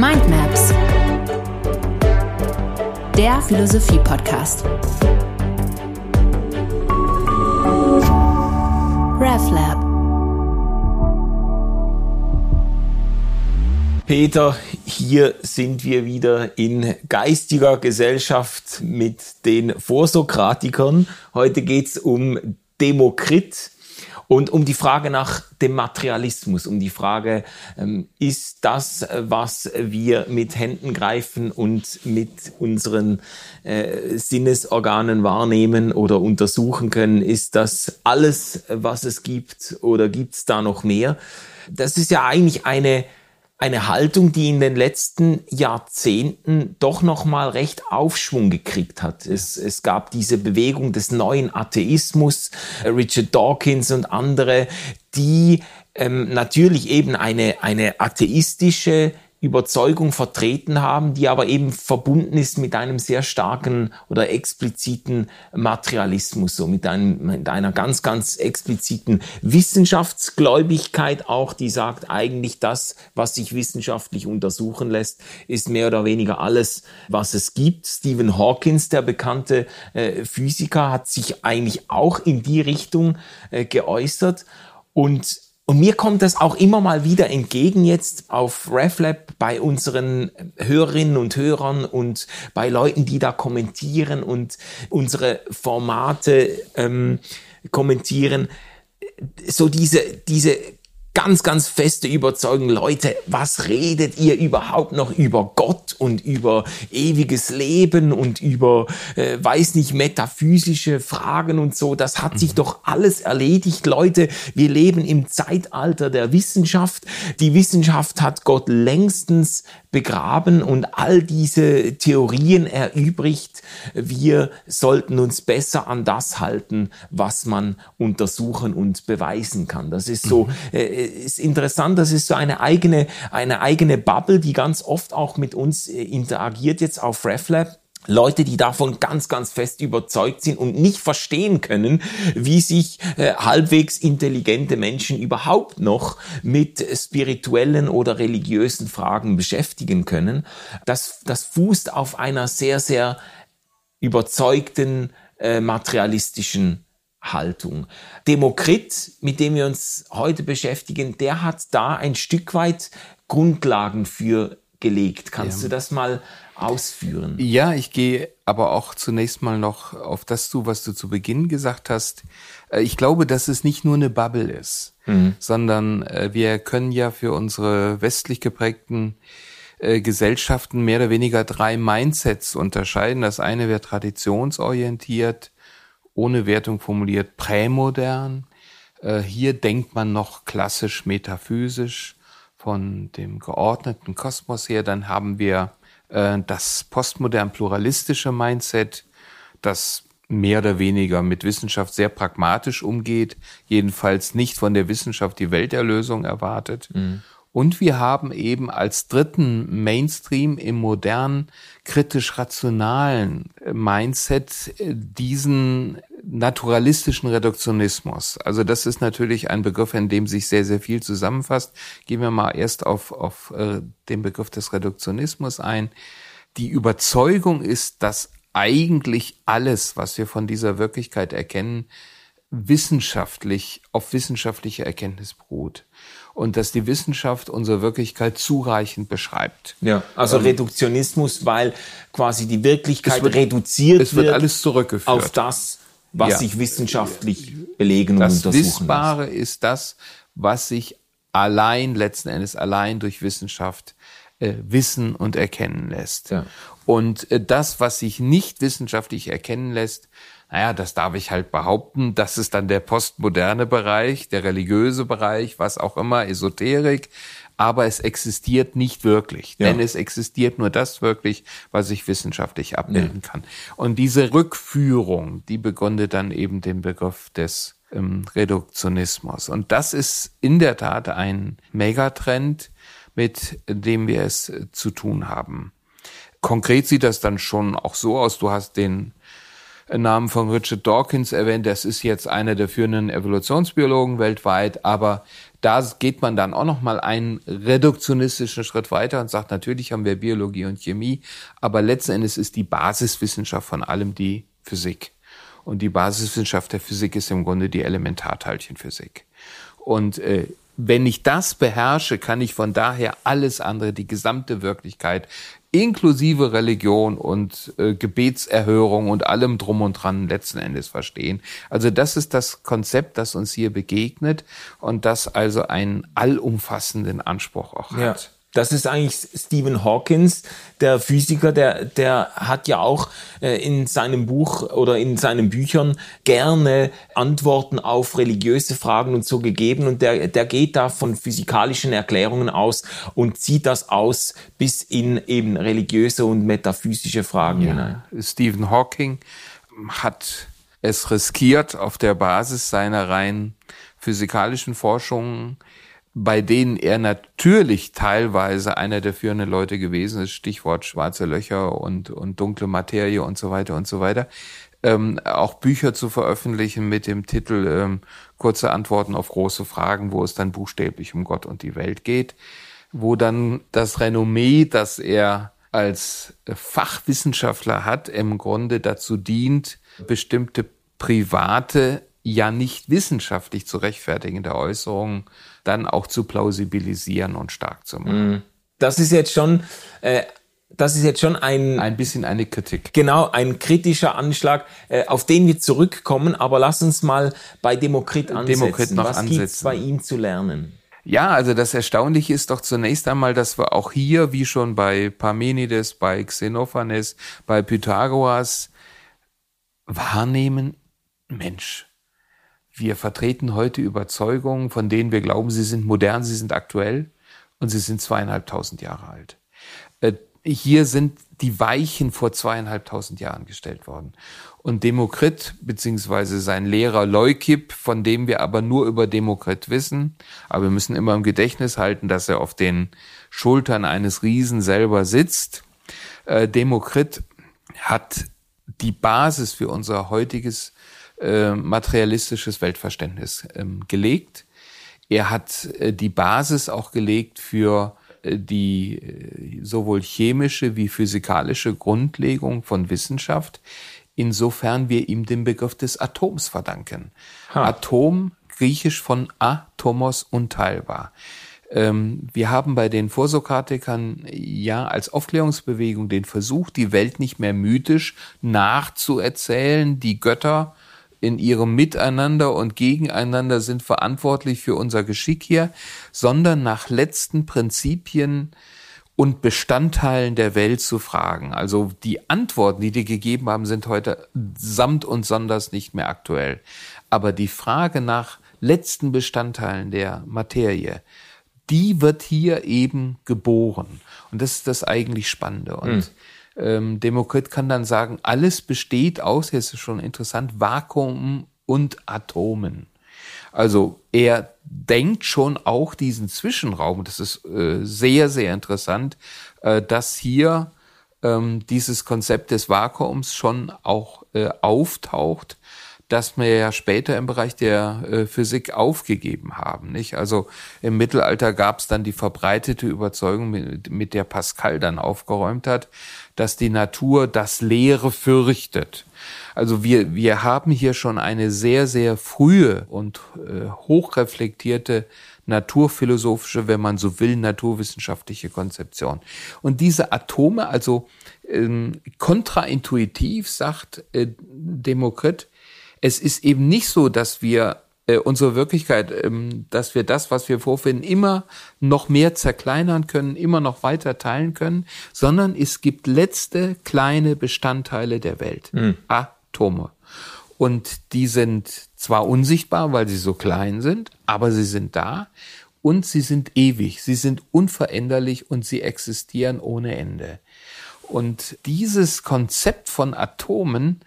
Mindmaps, der Philosophie-Podcast. RefLab. Peter, hier sind wir wieder in geistiger Gesellschaft mit den Vorsokratikern. Heute geht's um Demokrit und um die Frage nach dem Materialismus, um die Frage, ähm, ist das, was wir mit Händen greifen und mit unseren äh, Sinnesorganen wahrnehmen oder untersuchen können, ist das alles, was es gibt oder gibt's da noch mehr? Das ist ja eigentlich eine eine Haltung, die in den letzten Jahrzehnten doch noch mal recht Aufschwung gekriegt hat. Es, es gab diese Bewegung des neuen Atheismus, äh, Richard Dawkins und andere, die ähm, natürlich eben eine, eine atheistische Überzeugung vertreten haben, die aber eben verbunden ist mit einem sehr starken oder expliziten Materialismus, so mit, einem, mit einer ganz, ganz expliziten Wissenschaftsgläubigkeit auch, die sagt, eigentlich das, was sich wissenschaftlich untersuchen lässt, ist mehr oder weniger alles, was es gibt. Stephen Hawkins, der bekannte äh, Physiker, hat sich eigentlich auch in die Richtung äh, geäußert und und mir kommt das auch immer mal wieder entgegen jetzt auf RefLab bei unseren Hörerinnen und Hörern und bei Leuten, die da kommentieren und unsere Formate ähm, kommentieren. So diese, diese ganz, ganz feste Überzeugung, Leute, was redet ihr überhaupt noch über Gott und über ewiges Leben und über, äh, weiß nicht, metaphysische Fragen und so. Das hat sich mhm. doch alles erledigt, Leute. Wir leben im Zeitalter der Wissenschaft. Die Wissenschaft hat Gott längstens begraben und all diese Theorien erübrigt. Wir sollten uns besser an das halten, was man untersuchen und beweisen kann. Das ist so, mhm. äh, ist interessant, das ist so eine eigene, eine eigene Bubble, die ganz oft auch mit uns äh, interagiert jetzt auf RefLab. Leute, die davon ganz, ganz fest überzeugt sind und nicht verstehen können, wie sich äh, halbwegs intelligente Menschen überhaupt noch mit spirituellen oder religiösen Fragen beschäftigen können. Das, das fußt auf einer sehr, sehr überzeugten äh, materialistischen Haltung. Demokrit, mit dem wir uns heute beschäftigen, der hat da ein Stück weit Grundlagen für gelegt. Kannst ja. du das mal ausführen? Ja, ich gehe aber auch zunächst mal noch auf das zu, was du zu Beginn gesagt hast. Äh, ich glaube, dass es nicht nur eine Bubble ist, mhm. sondern äh, wir können ja für unsere westlich geprägten äh, Gesellschaften mehr oder weniger drei Mindsets unterscheiden. Das eine wäre traditionsorientiert, ohne Wertung formuliert, prämodern. Hier denkt man noch klassisch metaphysisch von dem geordneten Kosmos her. Dann haben wir das postmodern pluralistische Mindset, das mehr oder weniger mit Wissenschaft sehr pragmatisch umgeht, jedenfalls nicht von der Wissenschaft die Welterlösung erwartet. Mhm. Und wir haben eben als dritten Mainstream im modernen, kritisch-rationalen Mindset äh, diesen naturalistischen Reduktionismus. Also das ist natürlich ein Begriff, in dem sich sehr, sehr viel zusammenfasst. Gehen wir mal erst auf, auf äh, den Begriff des Reduktionismus ein. Die Überzeugung ist, dass eigentlich alles, was wir von dieser Wirklichkeit erkennen, wissenschaftlich, auf wissenschaftlicher Erkenntnis beruht und dass die Wissenschaft unsere Wirklichkeit zureichend beschreibt. Ja, also ähm, Reduktionismus, weil quasi die Wirklichkeit wird, reduziert es wird, wird alles zurückgeführt auf das, was ja. sich wissenschaftlich belegen und das untersuchen Das Wissbare lässt. ist das, was sich allein, letzten Endes allein durch Wissenschaft äh, wissen und erkennen lässt. Ja. Und äh, das, was sich nicht wissenschaftlich erkennen lässt, naja, das darf ich halt behaupten, das ist dann der postmoderne Bereich, der religiöse Bereich, was auch immer, Esoterik aber es existiert nicht wirklich, ja. denn es existiert nur das wirklich, was ich wissenschaftlich abbilden ja. kann. Und diese Rückführung, die begründet dann eben den Begriff des ähm, Reduktionismus. Und das ist in der Tat ein Megatrend, mit dem wir es äh, zu tun haben. Konkret sieht das dann schon auch so aus. Du hast den Namen von Richard Dawkins erwähnt. Das ist jetzt einer der führenden Evolutionsbiologen weltweit, aber da geht man dann auch noch mal einen reduktionistischen Schritt weiter und sagt, natürlich haben wir Biologie und Chemie, aber letzten Endes ist die Basiswissenschaft von allem die Physik. Und die Basiswissenschaft der Physik ist im Grunde die Elementarteilchenphysik. Und äh, wenn ich das beherrsche, kann ich von daher alles andere, die gesamte Wirklichkeit, inklusive Religion und äh, Gebetserhörung und allem drum und dran letzten Endes verstehen. Also das ist das Konzept, das uns hier begegnet und das also einen allumfassenden Anspruch auch hat. Das ist eigentlich Stephen Hawkins, der Physiker, der, der hat ja auch äh, in seinem Buch oder in seinen Büchern gerne Antworten auf religiöse Fragen und so gegeben und der, der geht da von physikalischen Erklärungen aus und zieht das aus bis in eben religiöse und metaphysische Fragen ja. hinein. Stephen Hawking hat es riskiert auf der Basis seiner rein physikalischen Forschungen bei denen er natürlich teilweise einer der führenden Leute gewesen ist, Stichwort schwarze Löcher und, und dunkle Materie und so weiter und so weiter, ähm, auch Bücher zu veröffentlichen mit dem Titel ähm, Kurze Antworten auf große Fragen, wo es dann buchstäblich um Gott und die Welt geht, wo dann das Renommee, das er als Fachwissenschaftler hat, im Grunde dazu dient, bestimmte private ja nicht wissenschaftlich zu rechtfertigende Äußerungen dann auch zu plausibilisieren und stark zu machen. Mhm. Das ist jetzt schon, äh, das ist jetzt schon ein ein bisschen eine Kritik. Genau, ein kritischer Anschlag, äh, auf den wir zurückkommen. Aber lass uns mal bei Demokrit ansetzen. Demokrit noch Was ansetzen. gibt's bei ihm zu lernen? Ja, also das Erstaunliche ist doch zunächst einmal, dass wir auch hier, wie schon bei Parmenides, bei Xenophanes, bei Pythagoras, wahrnehmen, Mensch, wir vertreten heute Überzeugungen, von denen wir glauben, sie sind modern, sie sind aktuell und sie sind zweieinhalbtausend Jahre alt. Äh, hier sind die Weichen vor zweieinhalbtausend Jahren gestellt worden. Und Demokrit, beziehungsweise sein Lehrer Leukip, von dem wir aber nur über Demokrit wissen, aber wir müssen immer im Gedächtnis halten, dass er auf den Schultern eines Riesen selber sitzt. Äh, Demokrit hat die Basis für unser heutiges äh, materialistisches Weltverständnis ähm, gelegt. Er hat äh, die Basis auch gelegt für äh, die äh, sowohl chemische wie physikalische Grundlegung von Wissenschaft, insofern wir ihm den Begriff des Atoms verdanken. Ha. Atom, griechisch von atomos unteilbar. Ähm, wir haben bei den Vorsokratikern ja als Aufklärungsbewegung den Versuch, die Welt nicht mehr mythisch nachzuerzählen, die Götter in ihrem Miteinander und Gegeneinander sind verantwortlich für unser Geschick hier, sondern nach letzten Prinzipien und Bestandteilen der Welt zu fragen. Also die Antworten, die die gegeben haben, sind heute samt und sonders nicht mehr aktuell. Aber die Frage nach letzten Bestandteilen der Materie, die wird hier eben geboren. Und das ist das eigentlich Spannende. Und hm ähm, Demokrit kann dann sagen, alles besteht aus, jetzt ist schon interessant, Vakuum und Atomen. Also er denkt schon auch diesen Zwischenraum, das ist äh, sehr, sehr interessant, äh, dass hier ähm, dieses Konzept des Vakuums schon auch äh, auftaucht das wir ja später im Bereich der äh, Physik aufgegeben haben. Nicht? Also im Mittelalter gab es dann die verbreitete Überzeugung, mit, der Pascal dann aufgeräumt hat, dass die Natur das Leere fürchtet. Also wir, wir haben hier schon eine sehr, sehr frühe und äh, hochreflektierte naturphilosophische, wenn man so will, naturwissenschaftliche Konzeption. Und diese Atome, also ähm, kontraintuitiv, sagt äh, Demokrit, es ist eben nicht so, dass wir äh, unsere Wirklichkeit, ähm, dass wir das, was wir vorfinden, immer noch mehr zerkleinern können, immer noch weiter teilen können, sondern es gibt letzte kleine Bestandteile der Welt, mhm. Atome. Und die sind zwar unsichtbar, weil sie so klein sind, aber sie sind da und sie sind ewig, sie sind unveränderlich und sie existieren ohne Ende. Und dieses Konzept von Atomen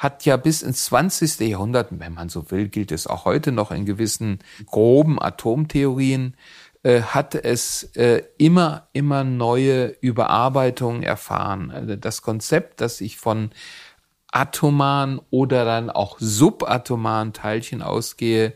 hat ja bis ins 20. Jahrhundert, wenn man so will, gilt es auch heute noch in gewissen groben Atomtheorien, äh, hat es äh, immer, immer neue Überarbeitungen erfahren. Also das Konzept, dass ich von atomaren oder dann auch subatomaren Teilchen ausgehe,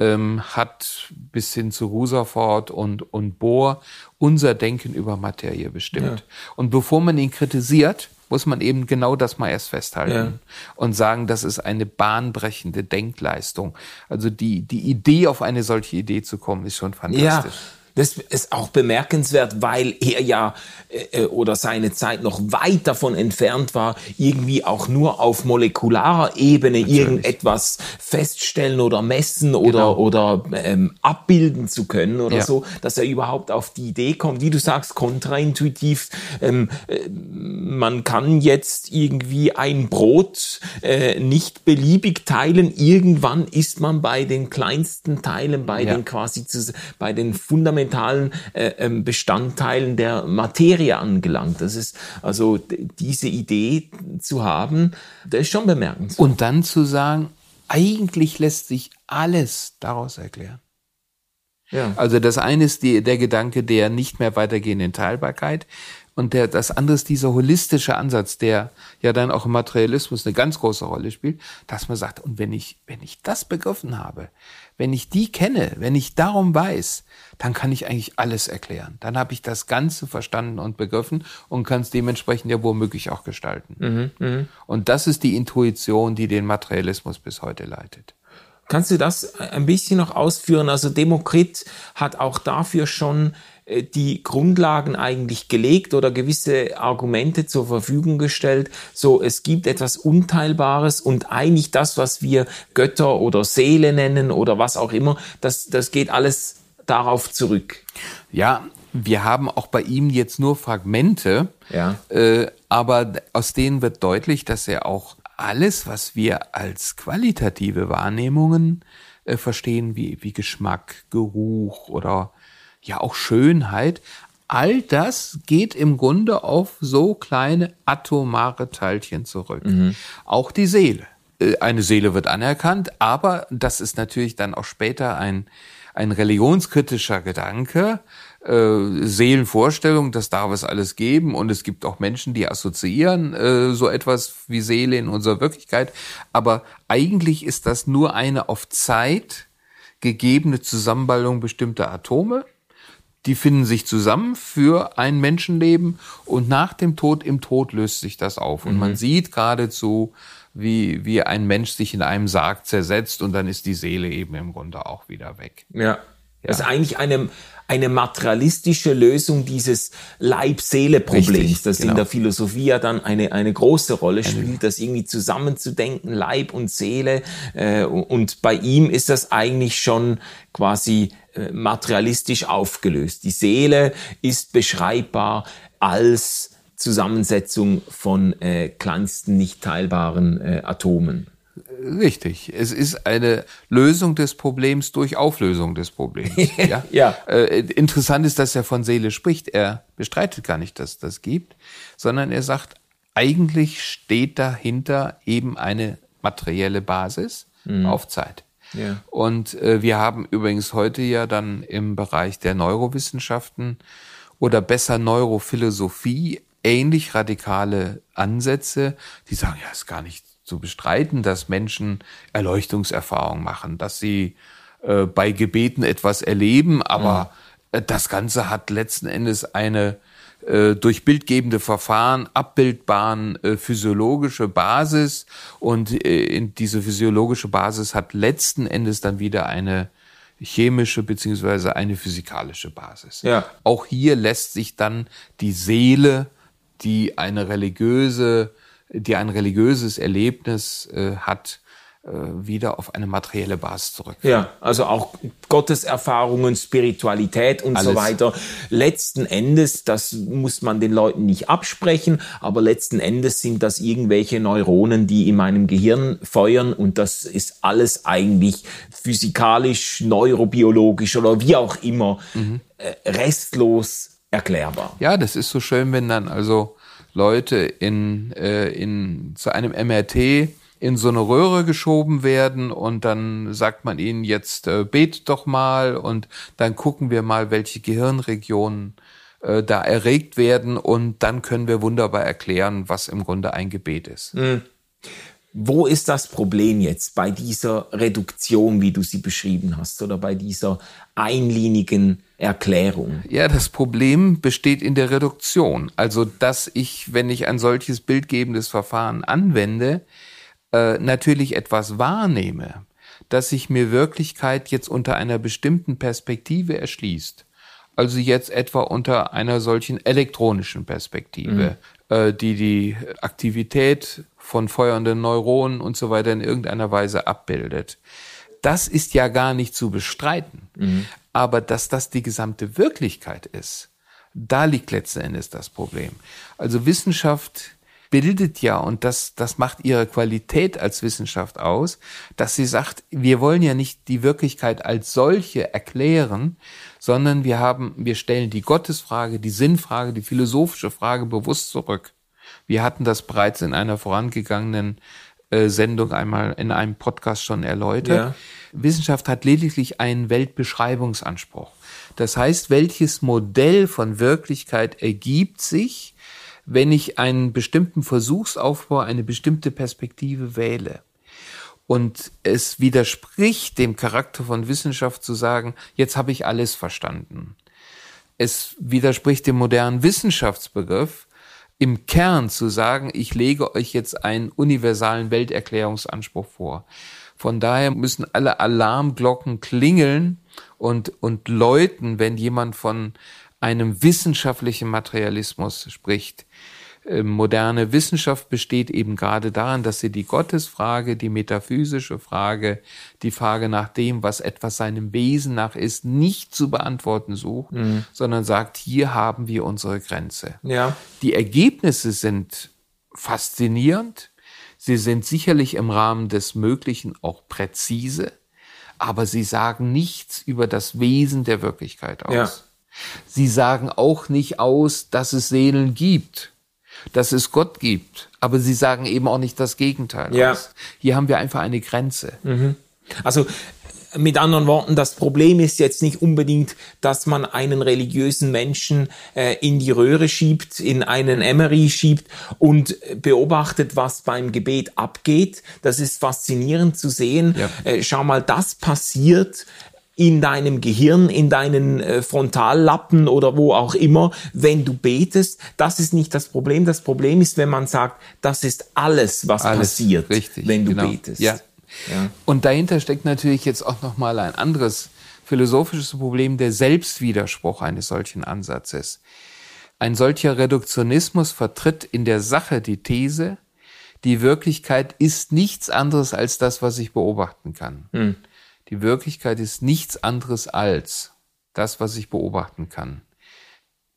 ähm, hat bis hin zu Rutherford und, und Bohr unser Denken über Materie bestimmt. Ja. Und bevor man ihn kritisiert, muss man eben genau das mal erst festhalten ja. und sagen, das ist eine bahnbrechende Denkleistung. Also die, die Idee, auf eine solche Idee zu kommen, ist schon fantastisch. Ja. Das ist auch bemerkenswert, weil er ja äh, äh, oder seine Zeit noch weit davon entfernt war, irgendwie auch nur auf molekularer Ebene Natürlich. irgendetwas feststellen oder messen oder, genau. oder ähm, abbilden zu können oder ja. so, dass er überhaupt auf die Idee kommt, wie du sagst, kontraintuitiv. Ähm, äh, man kann jetzt irgendwie ein Brot äh, nicht beliebig teilen. Irgendwann ist man bei den kleinsten Teilen, bei ja. den quasi zu, bei den fundamentalen fundamentalen äh, ähm, Bestandteilen der Materie angelangt. Das ist also diese Idee zu haben, das ist schon bemerkenswert. Und dann zu sagen, eigentlich lässt sich alles daraus erklären. Ja. Also das eine ist die, der Gedanke der nicht mehr weitergehenden Teilbarkeit. Und der, das andere ist dieser holistische Ansatz, der ja dann auch im Materialismus eine ganz große Rolle spielt, dass man sagt, und wenn ich, wenn ich das begriffen habe, wenn ich die kenne, wenn ich darum weiß, dann kann ich eigentlich alles erklären. Dann habe ich das Ganze verstanden und begriffen und kann es dementsprechend ja womöglich auch gestalten. Mhm, mh. Und das ist die Intuition, die den Materialismus bis heute leitet. Kannst du das ein bisschen noch ausführen? Also Demokrit hat auch dafür schon äh, die Grundlagen eigentlich gelegt oder gewisse Argumente zur Verfügung gestellt. So, es gibt etwas Unteilbares und eigentlich das, was wir Götter oder Seele nennen oder was auch immer, das, das geht alles darauf zurück. Ja, wir haben auch bei ihm jetzt nur Fragmente, ja. äh, aber aus denen wird deutlich, dass er auch alles, was wir als qualitative Wahrnehmungen äh, verstehen, wie, wie Geschmack, Geruch oder ja auch Schönheit, all das geht im Grunde auf so kleine atomare Teilchen zurück. Mhm. Auch die Seele. Äh, eine Seele wird anerkannt, aber das ist natürlich dann auch später ein, ein religionskritischer Gedanke, äh, Seelenvorstellung, das darf es alles geben und es gibt auch Menschen, die assoziieren äh, so etwas wie Seele in unserer Wirklichkeit, aber eigentlich ist das nur eine auf Zeit gegebene Zusammenballung bestimmter Atome die finden sich zusammen für ein Menschenleben und nach dem Tod, im Tod löst sich das auf. Und mhm. man sieht geradezu, wie, wie ein Mensch sich in einem Sarg zersetzt und dann ist die Seele eben im Grunde auch wieder weg. Ja. ja. Das ist eigentlich eine, eine materialistische Lösung dieses Leib-Seele-Problems, das genau. in der Philosophie ja dann eine, eine große Rolle spielt, das irgendwie zusammenzudenken, Leib und Seele. Äh, und bei ihm ist das eigentlich schon quasi äh, materialistisch aufgelöst. Die Seele ist beschreibbar als Zusammensetzung von äh, kleinsten nicht teilbaren äh, Atomen. Richtig. Es ist eine Lösung des Problems durch Auflösung des Problems. ja. ja. Äh, interessant ist, dass er von Seele spricht. Er bestreitet gar nicht, dass das gibt, sondern er sagt, eigentlich steht dahinter eben eine materielle Basis mhm. auf Zeit. Ja. Und äh, wir haben übrigens heute ja dann im Bereich der Neurowissenschaften oder besser Neurophilosophie ähnlich radikale Ansätze, die sagen, ja, ist gar nicht zu bestreiten, dass Menschen Erleuchtungserfahrungen machen, dass sie äh, bei Gebeten etwas erleben, aber mhm. das Ganze hat letzten Endes eine äh, durch bildgebende Verfahren abbildbaren äh, physiologische Basis und äh, in diese physiologische Basis hat letzten Endes dann wieder eine chemische beziehungsweise eine physikalische Basis. Ja. Auch hier lässt sich dann die Seele, die eine religiöse, die ein religiöses Erlebnis äh, hat, äh, wieder auf eine materielle Basis zurück. Ja, also auch Gotteserfahrungen, Spiritualität und Alles. so weiter. Letzten Endes, das muss man den Leuten nicht absprechen, aber letzten Endes sind das irgendwelche Neuronen, die in meinem Gehirn feuern und das ist alles eigentlich physikalisch, neurobiologisch oder wie auch immer mhm. Äh, restlos erklärbar. Ja, das ist so schön, wenn dann also Leute in, äh, in zu einem MRT in so eine Röhre geschoben werden und dann sagt man ihnen jetzt äh, bet doch mal und dann gucken wir mal, welche Gehirnregionen äh, da erregt werden und dann können wir wunderbar erklären, was im Grunde ein Gebet ist. Mhm. Wo ist das Problem jetzt bei dieser Reduktion, wie du sie beschrieben hast, oder bei dieser einlinigen Erklärung? Ja, das Problem besteht in der Reduktion. Also, dass ich, wenn ich ein solches bildgebendes Verfahren anwende, äh, natürlich etwas wahrnehme, dass sich mir Wirklichkeit jetzt unter einer bestimmten Perspektive erschließt. Also jetzt etwa unter einer solchen elektronischen Perspektive, mhm. Äh, die die Aktivität von feuernden Neuronen und so weiter in irgendeiner Weise abbildet. Das ist ja gar nicht zu bestreiten. Mhm. Aber dass das die gesamte Wirklichkeit ist, da liegt letzten Endes das Problem. Also Wissenschaft bildet ja, und das, das macht ihre Qualität als Wissenschaft aus, dass sie sagt, wir wollen ja nicht die Wirklichkeit als solche erklären, sondern wir haben, wir stellen die Gottesfrage, die Sinnfrage, die philosophische Frage bewusst zurück. Wir hatten das bereits in einer vorangegangenen äh, Sendung einmal in einem Podcast schon erläutert. Ja. Wissenschaft hat lediglich einen Weltbeschreibungsanspruch. Das heißt, welches Modell von Wirklichkeit ergibt sich, wenn ich einen bestimmten Versuchsaufbau, eine bestimmte Perspektive wähle. Und es widerspricht dem Charakter von Wissenschaft zu sagen, jetzt habe ich alles verstanden. Es widerspricht dem modernen Wissenschaftsbegriff, im Kern zu sagen, ich lege euch jetzt einen universalen Welterklärungsanspruch vor. Von daher müssen alle Alarmglocken klingeln und, und läuten, wenn jemand von einem wissenschaftlichen Materialismus spricht. Ähm, moderne Wissenschaft besteht eben gerade daran, dass sie die Gottesfrage, die metaphysische Frage, die Frage nach dem, was etwas seinem Wesen nach ist, nicht zu beantworten sucht, mhm. sondern sagt, hier haben wir unsere Grenze. Ja. Die Ergebnisse sind faszinierend. Sie sind sicherlich im Rahmen des Möglichen auch präzise, aber sie sagen nichts über das Wesen der Wirklichkeit aus. Ja. Sie sagen auch nicht aus, dass es Seelen gibt dass es Gott gibt. Aber sie sagen eben auch nicht das Gegenteil. Ja. Aus. Hier haben wir einfach eine Grenze. Mhm. Also mit anderen Worten, das Problem ist jetzt nicht unbedingt, dass man einen religiösen Menschen äh, in die Röhre schiebt, in einen Emery schiebt und beobachtet, was beim Gebet abgeht. Das ist faszinierend zu sehen. Ja. Äh, schau mal, das passiert in deinem Gehirn, in deinen äh, Frontallappen oder wo auch immer, wenn du betest. Das ist nicht das Problem. Das Problem ist, wenn man sagt, das ist alles, was alles, passiert, richtig, wenn du genau. betest. Ja. ja. Und dahinter steckt natürlich jetzt auch noch mal ein anderes philosophisches Problem, der Selbstwiderspruch eines solchen Ansatzes. Ein solcher Reduktionismus vertritt in der Sache die These, die Wirklichkeit ist nichts anderes als das, was ich beobachten kann. Hm. Die Wirklichkeit ist nichts anderes als das, was ich beobachten kann.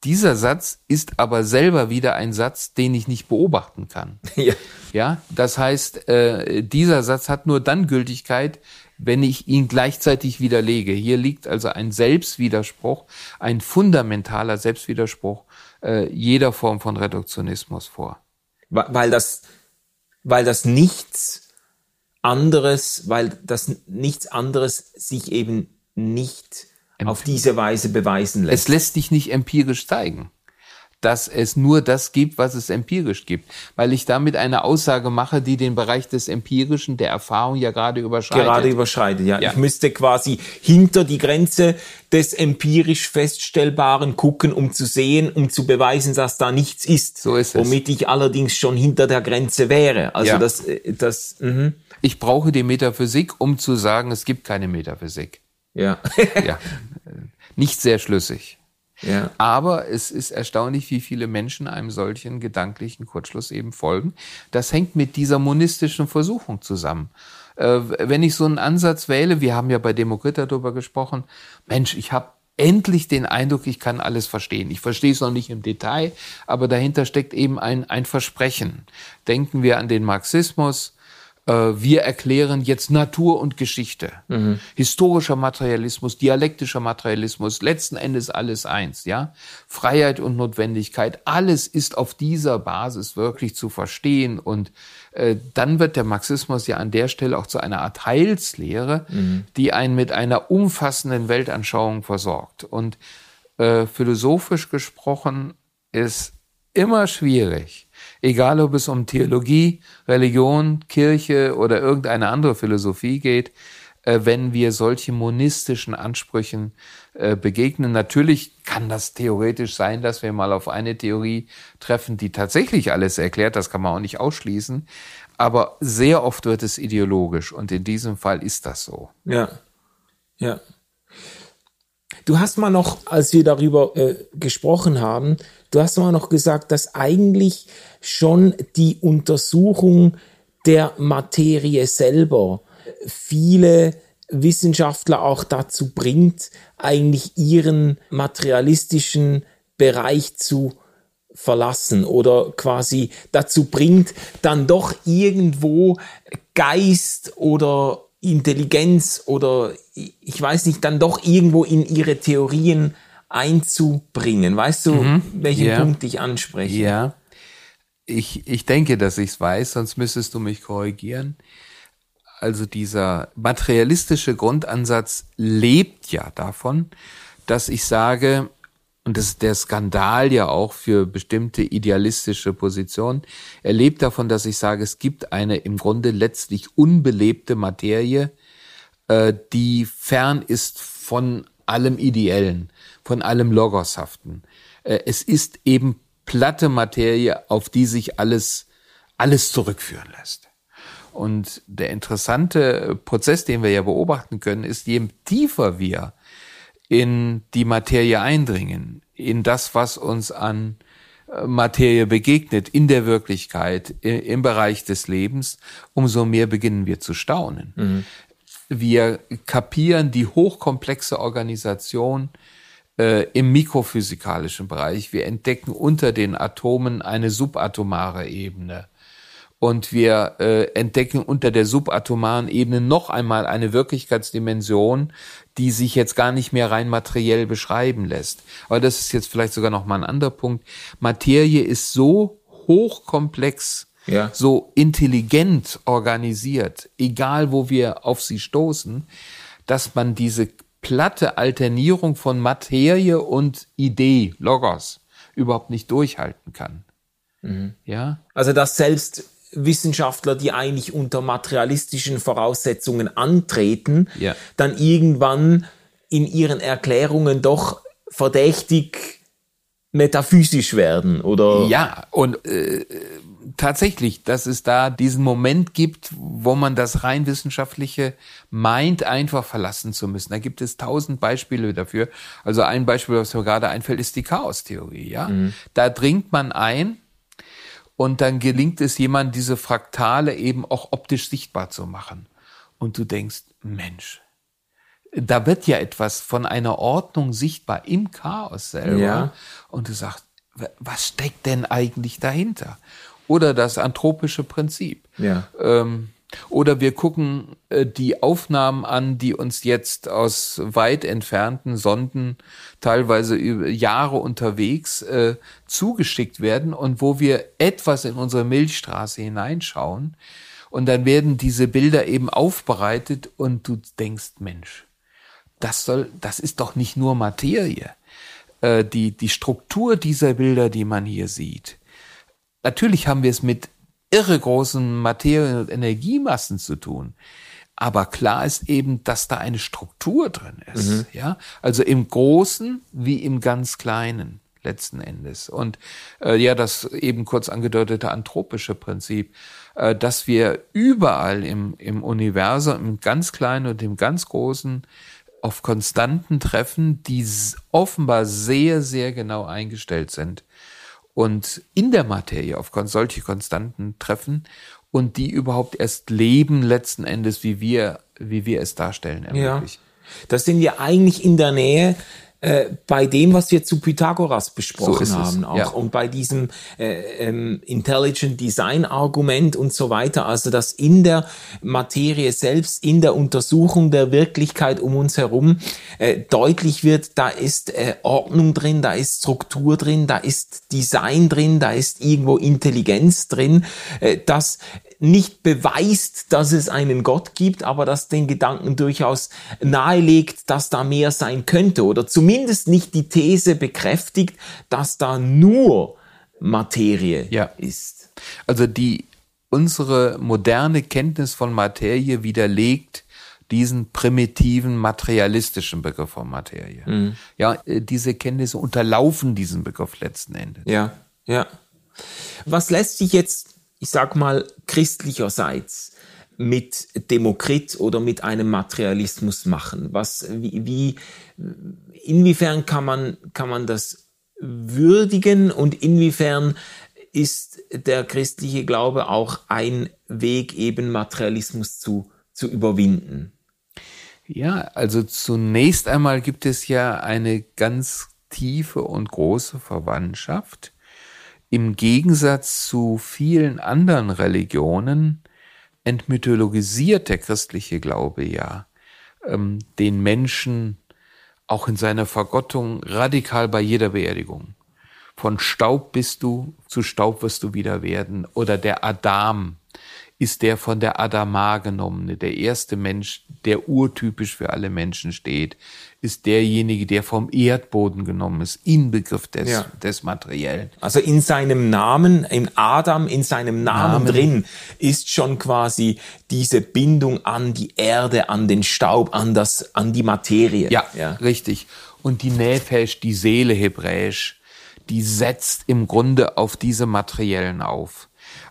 Dieser Satz ist aber selber wieder ein Satz, den ich nicht beobachten kann. Ja. Ja, das heißt, äh, dieser Satz hat nur dann Gültigkeit, wenn ich ihn gleichzeitig widerlege. Hier liegt also ein Selbstwiderspruch, ein fundamentaler Selbstwiderspruch äh, jeder Form von Reduktionismus vor. Weil das, weil das Nichts anderes, weil das nichts anderes sich eben nicht auf diese Weise beweisen lässt. Es lässt sich nicht empirisch zeigen dass es nur das gibt, was es empirisch gibt, weil ich damit eine Aussage mache, die den Bereich des Empirischen, der Erfahrung ja gerade überschreitet. Gerade überschreitet, ja. ja. Ich müsste quasi hinter die Grenze des empirisch Feststellbaren gucken, um zu sehen, um zu beweisen, dass da nichts ist. So ist es. Womit ich allerdings schon hinter der Grenze wäre. Also ja. das, äh, das, mhm. Ich brauche die Metaphysik, um zu sagen, es gibt keine Metaphysik. Ja. ja. Nicht sehr schlüssig. Ja. Aber es ist erstaunlich, wie viele Menschen einem solchen gedanklichen Kurzschluss eben folgen. Das hängt mit dieser monistischen Versuchung zusammen. Äh, wenn ich so einen Ansatz wähle, wir haben ja bei Demokrita darüber gesprochen, Mensch, ich habe endlich den Eindruck, ich kann alles verstehen. Ich verstehe es noch nicht im Detail, aber dahinter steckt eben ein, ein Versprechen. Denken wir an den Marxismus, wir erklären jetzt Natur und Geschichte. Mhm. Historischer Materialismus, dialektischer Materialismus, letzten Endes alles eins, ja. Freiheit und Notwendigkeit, alles ist auf dieser Basis wirklich zu verstehen und äh, dann wird der Marxismus ja an der Stelle auch zu einer Art Heilslehre, mhm. die einen mit einer umfassenden Weltanschauung versorgt. Und äh, philosophisch gesprochen ist immer schwierig. Egal ob es um Theologie, Religion, Kirche oder irgendeine andere Philosophie geht, äh, wenn wir solche monistischen Ansprüchen äh, begegnen. Natürlich kann das theoretisch sein, dass wir mal auf eine Theorie treffen, die tatsächlich alles erklärt. Das kann man auch nicht ausschließen. Aber sehr oft wird es ideologisch und in diesem Fall ist das so. Ja, ja. Du hast mal noch, als wir darüber äh, gesprochen haben, du hast mal noch gesagt, dass eigentlich schon die Untersuchung der Materie selber viele Wissenschaftler auch dazu bringt, eigentlich ihren materialistischen Bereich zu verlassen oder quasi dazu bringt, dann doch irgendwo Geist oder Intelligenz oder ich weiß nicht, dann doch irgendwo in ihre Theorien einzubringen. Weißt du, mhm. welchen ja. Punkt ich anspreche? Ja. Ich, ich denke, dass ich es weiß, sonst müsstest du mich korrigieren. Also dieser materialistische Grundansatz lebt ja davon, dass ich sage, und das ist der Skandal ja auch für bestimmte idealistische Positionen. Er lebt davon, dass ich sage, es gibt eine im Grunde letztlich unbelebte Materie, äh, die fern ist von allem Ideellen, von allem Logoshaften. Äh, es ist eben platte Materie, auf die sich alles, alles zurückführen lässt. Und der interessante Prozess, den wir ja beobachten können, ist, je tiefer wir in die Materie eindringen, in das, was uns an äh, Materie begegnet, in der Wirklichkeit, im Bereich des Lebens, umso mehr beginnen wir zu staunen. Mhm. Wir kapieren die hochkomplexe Organisation äh, im mikrophysikalischen Bereich. Wir entdecken unter den Atomen eine subatomare Ebene und wir äh, entdecken unter der subatomaren Ebene noch einmal eine Wirklichkeitsdimension, die sich jetzt gar nicht mehr rein materiell beschreiben lässt. Aber das ist jetzt vielleicht sogar noch mal ein anderer Punkt. Materie ist so hochkomplex, ja. so intelligent organisiert, egal wo wir auf sie stoßen, dass man diese platte Alternierung von Materie und Idee, Logos, überhaupt nicht durchhalten kann. Mhm. Ja. Also dass selbst Wissenschaftler, die eigentlich unter materialistischen Voraussetzungen antreten, ja. dann irgendwann in ihren Erklärungen doch verdächtig metaphysisch werden, oder? Ja, und äh, tatsächlich, dass es da diesen Moment gibt, wo man das rein wissenschaftliche meint, einfach verlassen zu müssen. Da gibt es tausend Beispiele dafür. Also ein Beispiel, was mir gerade einfällt, ist die Chaostheorie. Ja, mhm. da dringt man ein und dann gelingt es jemand, diese Fraktale eben auch optisch sichtbar zu machen. Und du denkst, Mensch, da wird ja etwas von einer Ordnung sichtbar im Chaos selber. Ja. Und du sagst, was steckt denn eigentlich dahinter? Oder das anthropische Prinzip. Ja. Ähm, oder wir gucken äh, die Aufnahmen an, die uns jetzt aus weit entfernten Sonden, teilweise über Jahre unterwegs, äh, zugeschickt werden und wo wir etwas in unsere Milchstraße hineinschauen. Und dann werden diese Bilder eben aufbereitet und du denkst, Mensch, das soll, das ist doch nicht nur Materie. Äh, die, die Struktur dieser Bilder, die man hier sieht. Natürlich haben wir es mit irre großen Materien- und Energiemassen zu tun. Aber klar ist eben, dass da eine Struktur drin ist. Mhm. Ja, also im Großen wie im ganz Kleinen letzten Endes. Und äh, ja, das eben kurz angedeutete anthropische Prinzip, äh, dass wir überall im, im Universum, im ganz Kleinen und im ganz Großen, auf Konstanten treffen, die offenbar sehr, sehr genau eingestellt sind und in der Materie auf solche Konstanten treffen und die überhaupt erst leben letzten Endes, wie wir, wie wir es darstellen. Ermöglich. Ja. Das sind wir eigentlich in der Nähe äh, bei dem, was wir zu Pythagoras besprochen so haben, auch. Ja. und bei diesem äh, ähm, Intelligent Design Argument und so weiter, also dass in der Materie selbst, in der Untersuchung der Wirklichkeit um uns herum äh, deutlich wird, da ist äh, Ordnung drin, da ist Struktur drin, da ist Design drin, da ist irgendwo Intelligenz drin, äh, dass nicht beweist, dass es einen Gott gibt, aber das den Gedanken durchaus nahelegt, dass da mehr sein könnte oder zumindest nicht die These bekräftigt, dass da nur Materie Ja. ist. Also die unsere moderne Kenntnis von Materie widerlegt diesen primitiven materialistischen Begriff von Materie. Ja, äh, diese Kenntnisse unterlaufen diesen Begriff letzten Endes. Ja, ja. Was lässt sich jetzt, ich sag mal, christlicherseits mit Demokrit oder mit einem Materialismus machen? Was, wie, wie inwiefern kann man, kann man das würdigen und inwiefern ist der christliche Glaube auch ein Weg, eben Materialismus zu, zu überwinden? Ja, also zunächst einmal gibt es ja eine ganz tiefe und große Verwandtschaft. Im Gegensatz zu vielen anderen Religionen entmythologisiert der christliche Glaube ja ähm, den Menschen auch in seiner Vergottung radikal bei jeder Beerdigung. Von Staub bist du, zu Staub wirst du wieder werden. Oder der Adam ist der von der Adama genommene, der erste Mensch, der urtypisch für alle Menschen steht, ist derjenige, der vom Erdboden genommen ist, Inbegriff des, Ja. des Materiellen. Also in seinem Namen, in Adam, in seinem Namen, Namen. drin ist schon quasi diese Bindung an die Erde, an den Staub, an das, an die Materie. Ja, richtig. Und die Nefesh, die Seele hebräisch, die setzt im Grunde auf diese materiellen auf.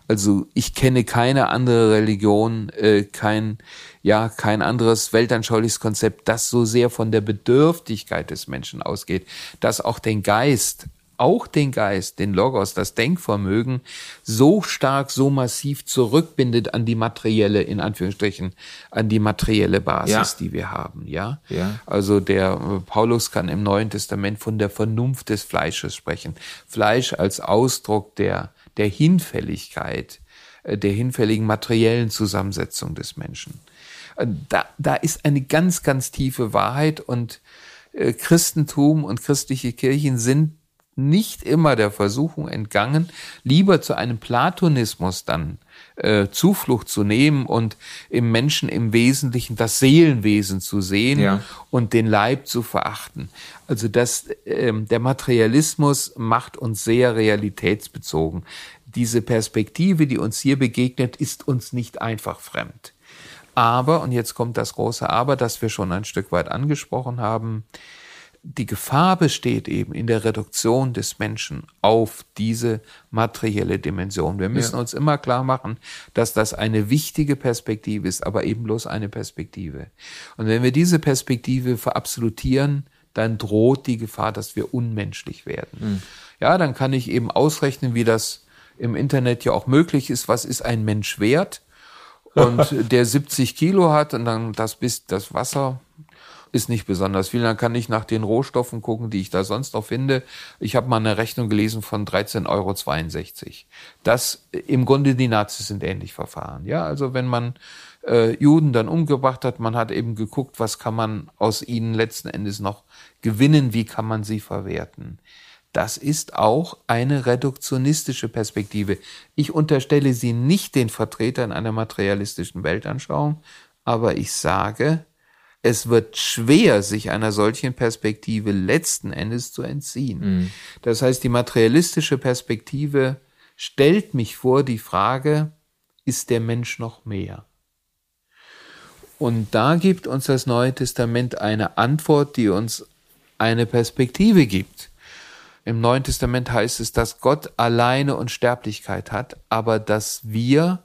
Also ich kenne keine andere Religion, äh, kein ja kein anderes weltanschauliches Konzept, das so sehr von der Bedürftigkeit des Menschen ausgeht, dass auch den Geist, auch den Geist, den Logos, das Denkvermögen so stark, so massiv zurückbindet an die materielle, in Anführungsstrichen, an die materielle Basis, Ja. die wir haben, ja. Ja. Also der äh, Paulus kann im Neuen Testament von der Vernunft des Fleisches sprechen. Fleisch als Ausdruck der, der Hinfälligkeit, äh, der hinfälligen materiellen Zusammensetzung des Menschen. Äh, Da, da ist eine ganz, ganz tiefe Wahrheit und äh, Christentum und christliche Kirchen sind nicht immer der Versuchung entgangen, lieber zu einem Platonismus dann äh, Zuflucht zu nehmen und im Menschen im Wesentlichen das Seelenwesen zu sehen Ja. und den Leib zu verachten. Also das, ähm, der Materialismus macht uns sehr realitätsbezogen. Diese Perspektive, die uns hier begegnet, ist uns nicht einfach fremd. Aber, und jetzt kommt das große Aber, das wir schon ein Stück weit angesprochen haben, die Gefahr besteht eben in der Reduktion des Menschen auf diese materielle Dimension. Wir müssen Ja. uns immer klar machen, dass das eine wichtige Perspektive ist, aber eben bloß eine Perspektive. Und wenn wir diese Perspektive verabsolutieren, dann droht die Gefahr, dass wir unmenschlich werden. Ja, dann kann ich eben ausrechnen, wie das im Internet ja auch möglich ist. Was ist ein Mensch wert? Und der 70 Kilo hat und dann das bis das Wasser ist nicht besonders viel. Dann kann ich nach den Rohstoffen gucken, die ich da sonst noch finde. Ich habe mal eine Rechnung gelesen von 13,62 Euro. Das im Grunde die Nazis sind ähnlich verfahren. Ja, also wenn man äh, Juden dann umgebracht hat, man hat eben geguckt, was kann man aus ihnen letzten Endes noch gewinnen, wie kann man sie verwerten. Das ist auch eine reduktionistische Perspektive. Ich unterstelle sie nicht den Vertretern einer materialistischen Weltanschauung, aber ich sage, es wird schwer, sich einer solchen Perspektive letzten Endes zu entziehen. Das heißt, die materialistische Perspektive stellt mich vor die Frage, ist der Mensch noch mehr? Und da gibt uns das Neue Testament eine Antwort, die uns eine Perspektive gibt. Im Neuen Testament heißt es, dass Gott alleine Unsterblichkeit hat, aber dass wir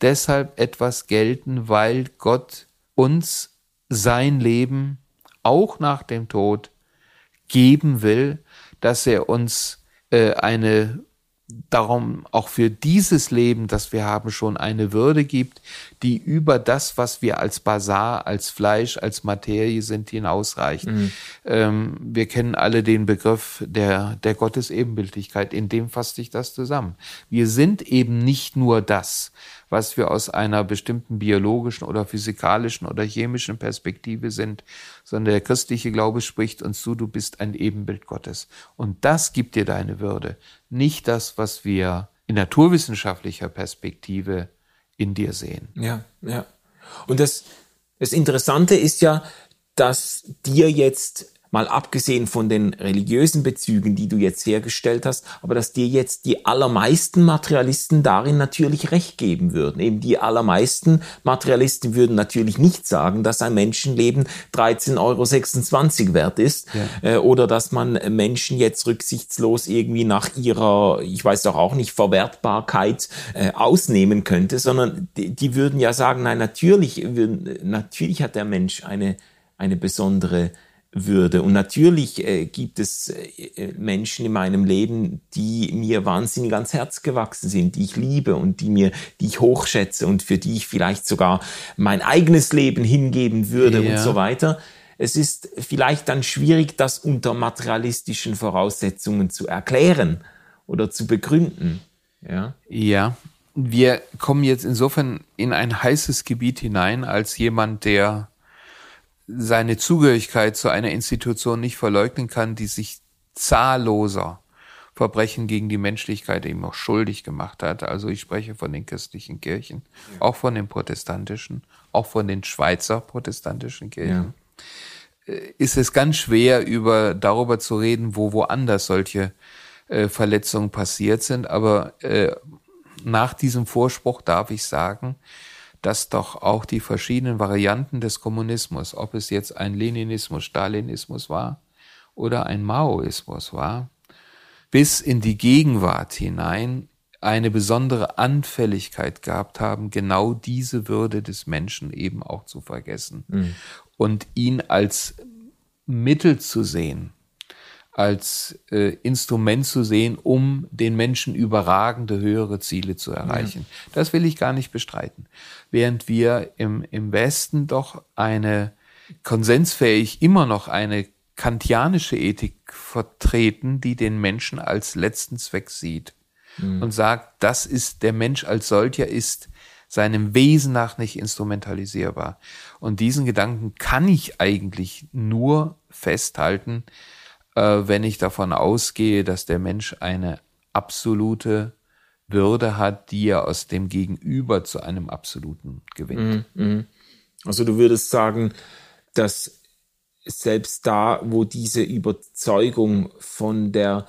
deshalb etwas gelten, weil Gott uns sein Leben auch nach dem Tod geben will, dass er uns äh, eine darum auch für dieses Leben, das wir haben, schon eine Würde gibt, die über das, was wir als Basar, als Fleisch, als Materie sind, hinausreicht. Ähm, wir kennen alle den Begriff der, der Gottesebenbildlichkeit, in dem fasst sich das zusammen. Wir sind eben nicht nur das, was wir aus einer bestimmten biologischen oder physikalischen oder chemischen Perspektive sind, sondern der christliche Glaube spricht uns zu, du bist ein Ebenbild Gottes. Und das gibt dir deine Würde, nicht das, was wir in naturwissenschaftlicher Perspektive in dir sehen. Ja, ja. Und das, das Interessante ist ja, dass dir jetzt mal abgesehen von den religiösen Bezügen, die du jetzt hergestellt hast, aber dass dir jetzt die allermeisten Materialisten darin natürlich recht geben würden. Eben die allermeisten Materialisten würden natürlich nicht sagen, dass ein Menschenleben 13,26 Euro wert ist ja. äh, oder dass man Menschen jetzt rücksichtslos irgendwie nach ihrer, ich weiß doch auch nicht, Verwertbarkeit äh, ausnehmen könnte, sondern die, die würden ja sagen, nein, natürlich, natürlich hat der Mensch eine, eine besondere würde. Und natürlich äh, gibt es äh, Menschen in meinem Leben, die mir wahnsinnig ans Herz gewachsen sind, die ich liebe und die mir, die ich hochschätze und für die ich vielleicht sogar mein eigenes Leben hingeben würde ja. und so weiter. Es ist vielleicht dann schwierig, das unter materialistischen Voraussetzungen zu erklären oder zu begründen. Ja. Ja. Wir kommen jetzt insofern in ein heißes Gebiet hinein, als jemand, der seine Zugehörigkeit zu einer Institution nicht verleugnen kann, die sich zahlloser Verbrechen gegen die Menschlichkeit eben auch schuldig gemacht hat. Also ich spreche von den christlichen Kirchen, ja. auch von den protestantischen, auch von den Schweizer protestantischen Kirchen. Ja. Äh, ist es ganz schwer, über, darüber zu reden, wo woanders solche äh, Verletzungen passiert sind. Aber äh, nach diesem Vorspruch darf ich sagen, dass doch auch die verschiedenen Varianten des Kommunismus, ob es jetzt ein Leninismus, Stalinismus war oder ein Maoismus war, bis in die Gegenwart hinein eine besondere Anfälligkeit gehabt haben, genau diese Würde des Menschen eben auch zu vergessen mhm. und ihn als Mittel zu sehen, als äh, Instrument zu sehen, um den Menschen überragende höhere Ziele zu erreichen. Ja. Das will ich gar nicht bestreiten. Während wir im, im Westen doch eine konsensfähig immer noch eine kantianische Ethik vertreten, die den Menschen als letzten Zweck sieht mhm. und sagt, das ist der Mensch als solcher ist seinem Wesen nach nicht instrumentalisierbar. Und diesen Gedanken kann ich eigentlich nur festhalten, wenn ich davon ausgehe, dass der Mensch eine absolute Würde hat, die er aus dem Gegenüber zu einem absoluten gewinnt. Mm, mm. Also du würdest sagen, dass selbst da, wo diese Überzeugung von der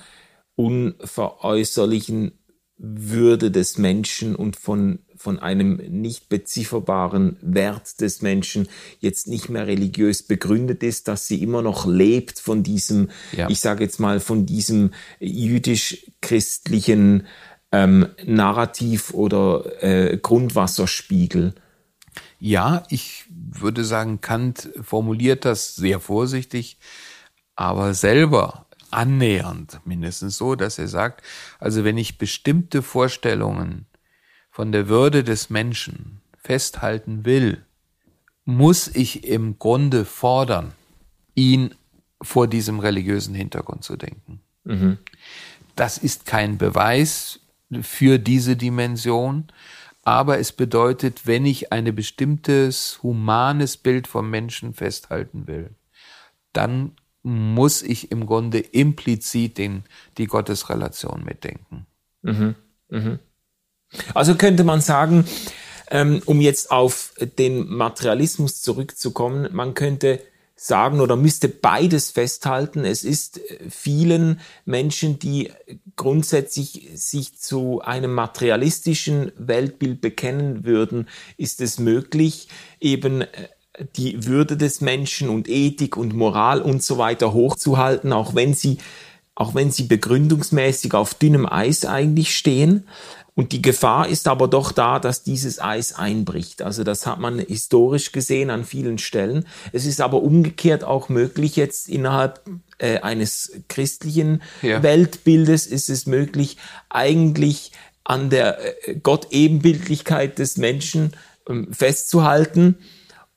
unveräußerlichen Würde des Menschen und von von einem nicht bezifferbaren Wert des Menschen jetzt nicht mehr religiös begründet ist, dass sie immer noch lebt von diesem, ja. ich sage jetzt mal, von diesem jüdisch-christlichen ähm, Narrativ oder äh, Grundwasserspiegel. Ja, ich würde sagen, Kant formuliert das sehr vorsichtig, aber selber annähernd mindestens so, dass er sagt, also wenn ich bestimmte Vorstellungen von der Würde des Menschen festhalten will, muss ich im Grunde fordern, ihn vor diesem religiösen Hintergrund zu denken. Mhm. Das ist kein Beweis für diese Dimension, aber es bedeutet, wenn ich ein bestimmtes humanes Bild vom Menschen festhalten will, dann muss ich im Grunde implizit den, die Gottesrelation mitdenken. Mhm. Mhm. Also könnte man sagen, ähm, um jetzt auf den Materialismus zurückzukommen, man könnte sagen oder müsste beides festhalten. Es ist vielen Menschen, die grundsätzlich sich zu einem materialistischen Weltbild bekennen würden, ist es möglich, eben äh, die Würde des Menschen und Ethik und Moral und so weiter hochzuhalten, auch wenn sie, auch wenn sie begründungsmäßig auf dünnem Eis eigentlich stehen. Und die Gefahr ist aber doch da, dass dieses Eis einbricht. Also das hat man historisch gesehen an vielen Stellen. Es ist aber umgekehrt auch möglich, jetzt innerhalb äh, eines christlichen ja. Weltbildes ist es möglich, eigentlich an der äh, Gott-Ebenbildlichkeit des Menschen ähm, festzuhalten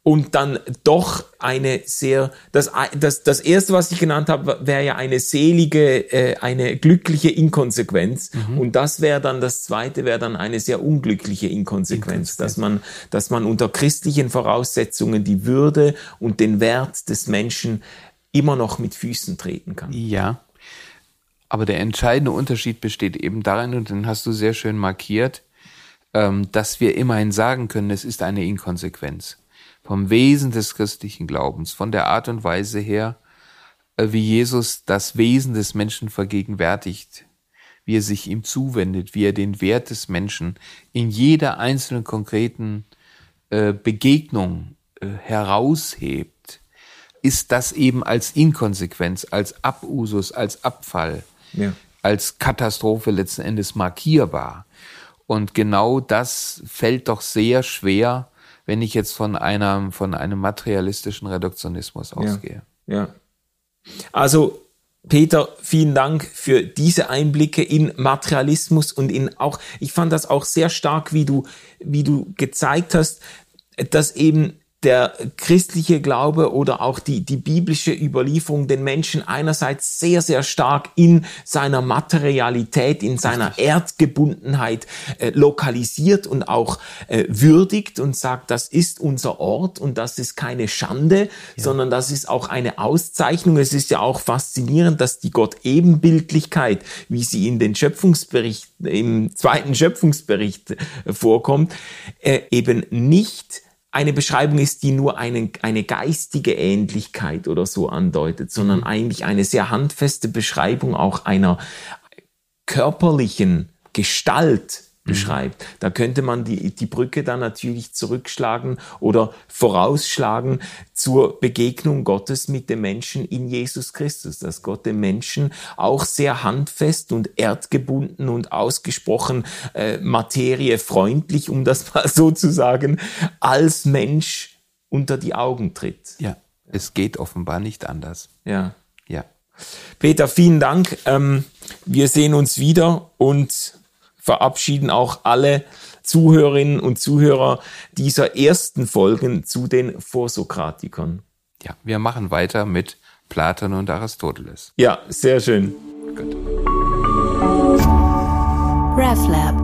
und dann doch eine sehr, das, das, das erste, was ich genannt habe, wäre ja eine selige, äh, eine glückliche Inkonsequenz. Mhm. Und das wäre dann, das zweite wäre dann eine sehr unglückliche Inkonsequenz, dass man, dass man unter christlichen Voraussetzungen die Würde und den Wert des Menschen immer noch mit Füßen treten kann. Ja. Aber der entscheidende Unterschied besteht eben darin, und den hast du sehr schön markiert, ähm, dass wir immerhin sagen können, es ist eine Inkonsequenz vom Wesen des christlichen Glaubens, von der Art und Weise her, äh, wie Jesus das Wesen des Menschen vergegenwärtigt, wie er sich ihm zuwendet, wie er den Wert des Menschen in jeder einzelnen konkreten äh, Begegnung äh, heraushebt, ist das eben als Inkonsequenz, als Abusus, als Abfall, ja. als Katastrophe letzten Endes markierbar. Und genau das fällt doch sehr schwer, wenn ich jetzt von einem, von einem materialistischen Reduktionismus ausgehe. Ja. ja. Also Peter, vielen Dank für diese Einblicke in Materialismus und in auch, ich fand das auch sehr stark, wie du, wie du gezeigt hast, dass eben der christliche Glaube oder auch die, die biblische Überlieferung den Menschen einerseits sehr, sehr stark in seiner Materialität, in seiner Erdgebundenheit äh, lokalisiert und auch äh, würdigt und sagt, das ist unser Ort und das ist keine Schande, ja. sondern das ist auch eine Auszeichnung. Es ist ja auch faszinierend, dass die Gott-Ebenbildlichkeit, wie sie in den Schöpfungsbericht, im zweiten Schöpfungsbericht äh, vorkommt, äh, eben nicht eine Beschreibung ist, die nur eine, eine geistige Ähnlichkeit oder so andeutet, sondern mhm. eigentlich eine sehr handfeste Beschreibung auch einer körperlichen Gestalt. Beschreibt. Da könnte man die, die Brücke dann natürlich zurückschlagen oder vorausschlagen zur Begegnung Gottes mit dem Menschen in Jesus Christus, dass Gott dem Menschen auch sehr handfest und erdgebunden und ausgesprochen äh, materiefreundlich, um das mal so zu sagen, als Mensch unter die Augen tritt. Ja, es geht offenbar nicht anders. Ja. Ja. Peter, vielen Dank. Ähm, wir sehen uns wieder und verabschieden auch alle Zuhörerinnen und Zuhörer dieser ersten Folgen zu den Vorsokratikern. Ja, wir machen weiter mit Platon und Aristoteles. Ja, sehr schön. Gut. RefLab